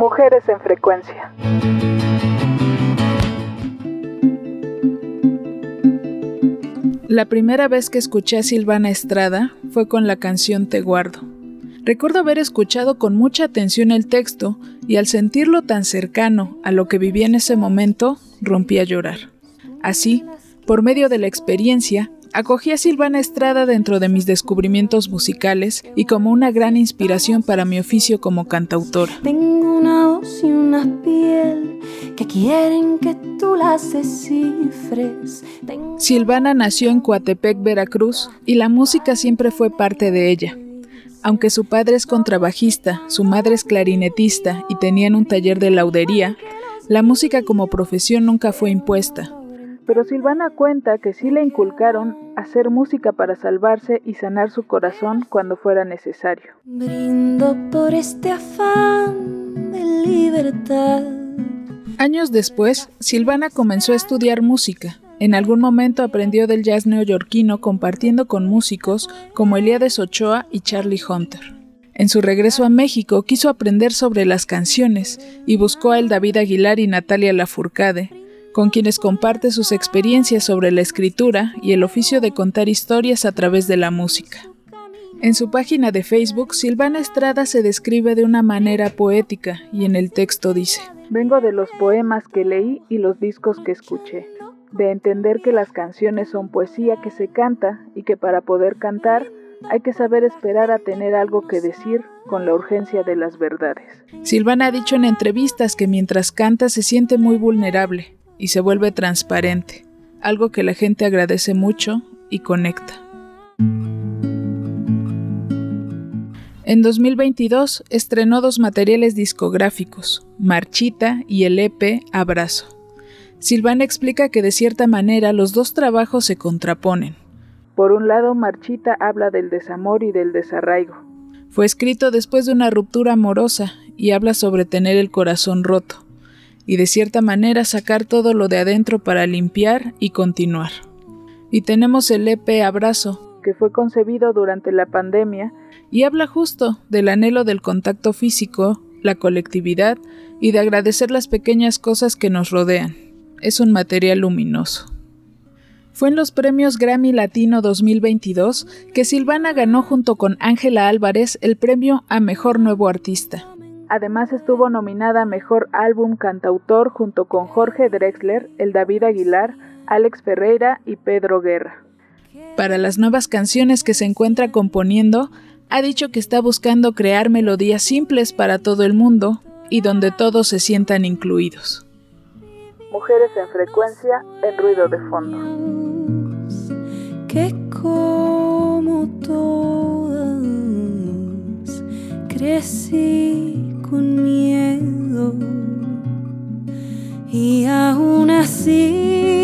Mujeres en frecuencia. La primera vez que escuché a Silvana Estrada fue con la canción Te guardo. Recuerdo haber escuchado con mucha atención el texto y al sentirlo tan cercano a lo que vivía en ese momento, rompí a llorar. Así, por medio de la experiencia, acogí a Silvana Estrada dentro de mis descubrimientos musicales y como una gran inspiración para mi oficio como cantautora. Tengo una voz y una piel que quieren que tú las descifres. Silvana nació en Coatepec, Veracruz, y la música siempre fue parte de ella. Aunque su padre es contrabajista, su madre es clarinetista y tenían un taller de laudería, la música como profesión nunca fue impuesta. Pero Silvana cuenta que sí le inculcaron hacer música para salvarse y sanar su corazón cuando fuera necesario. Brindo por este afán de libertad. Años después, Silvana comenzó a estudiar música. En algún momento aprendió del jazz neoyorquino compartiendo con músicos como Eliades Ochoa y Charlie Hunter. En su regreso a México quiso aprender sobre las canciones y buscó a el David Aguilar y Natalia Lafourcade, con quienes comparte sus experiencias sobre la escritura y el oficio de contar historias a través de la música. En su página de Facebook, Silvana Estrada se describe de una manera poética y en el texto dice, Vengo de los poemas que leí y los discos que escuché de entender que las canciones son poesía que se canta y que para poder cantar hay que saber esperar a tener algo que decir con la urgencia de las verdades. Silvana ha dicho en entrevistas que mientras canta se siente muy vulnerable y se vuelve transparente, algo que la gente agradece mucho y conecta. En 2022 estrenó dos materiales discográficos, Marchita y el EP Abrazo. Silvana explica que de cierta manera los dos trabajos se contraponen. Por un lado, Marchita habla del desamor y del desarraigo. Fue escrito después de una ruptura amorosa y habla sobre tener el corazón roto y de cierta manera sacar todo lo de adentro para limpiar y continuar. Y tenemos el EP Abrazo, que fue concebido durante la pandemia y habla justo del anhelo del contacto físico, la colectividad y de agradecer las pequeñas cosas que nos rodean es un material luminoso. Fue en los premios Grammy Latino 2022 que Silvana ganó junto con Ángela Álvarez el premio a Mejor Nuevo Artista. Además estuvo nominada a Mejor Álbum Cantautor junto con Jorge Drexler, el David Aguilar, Alex Ferreira y Pedro Guerra. Para las nuevas canciones que se encuentra componiendo, ha dicho que está buscando crear melodías simples para todo el mundo y donde todos se sientan incluidos. Mujeres en frecuencia en ruido de fondo. Que como crecí con miedo y aún así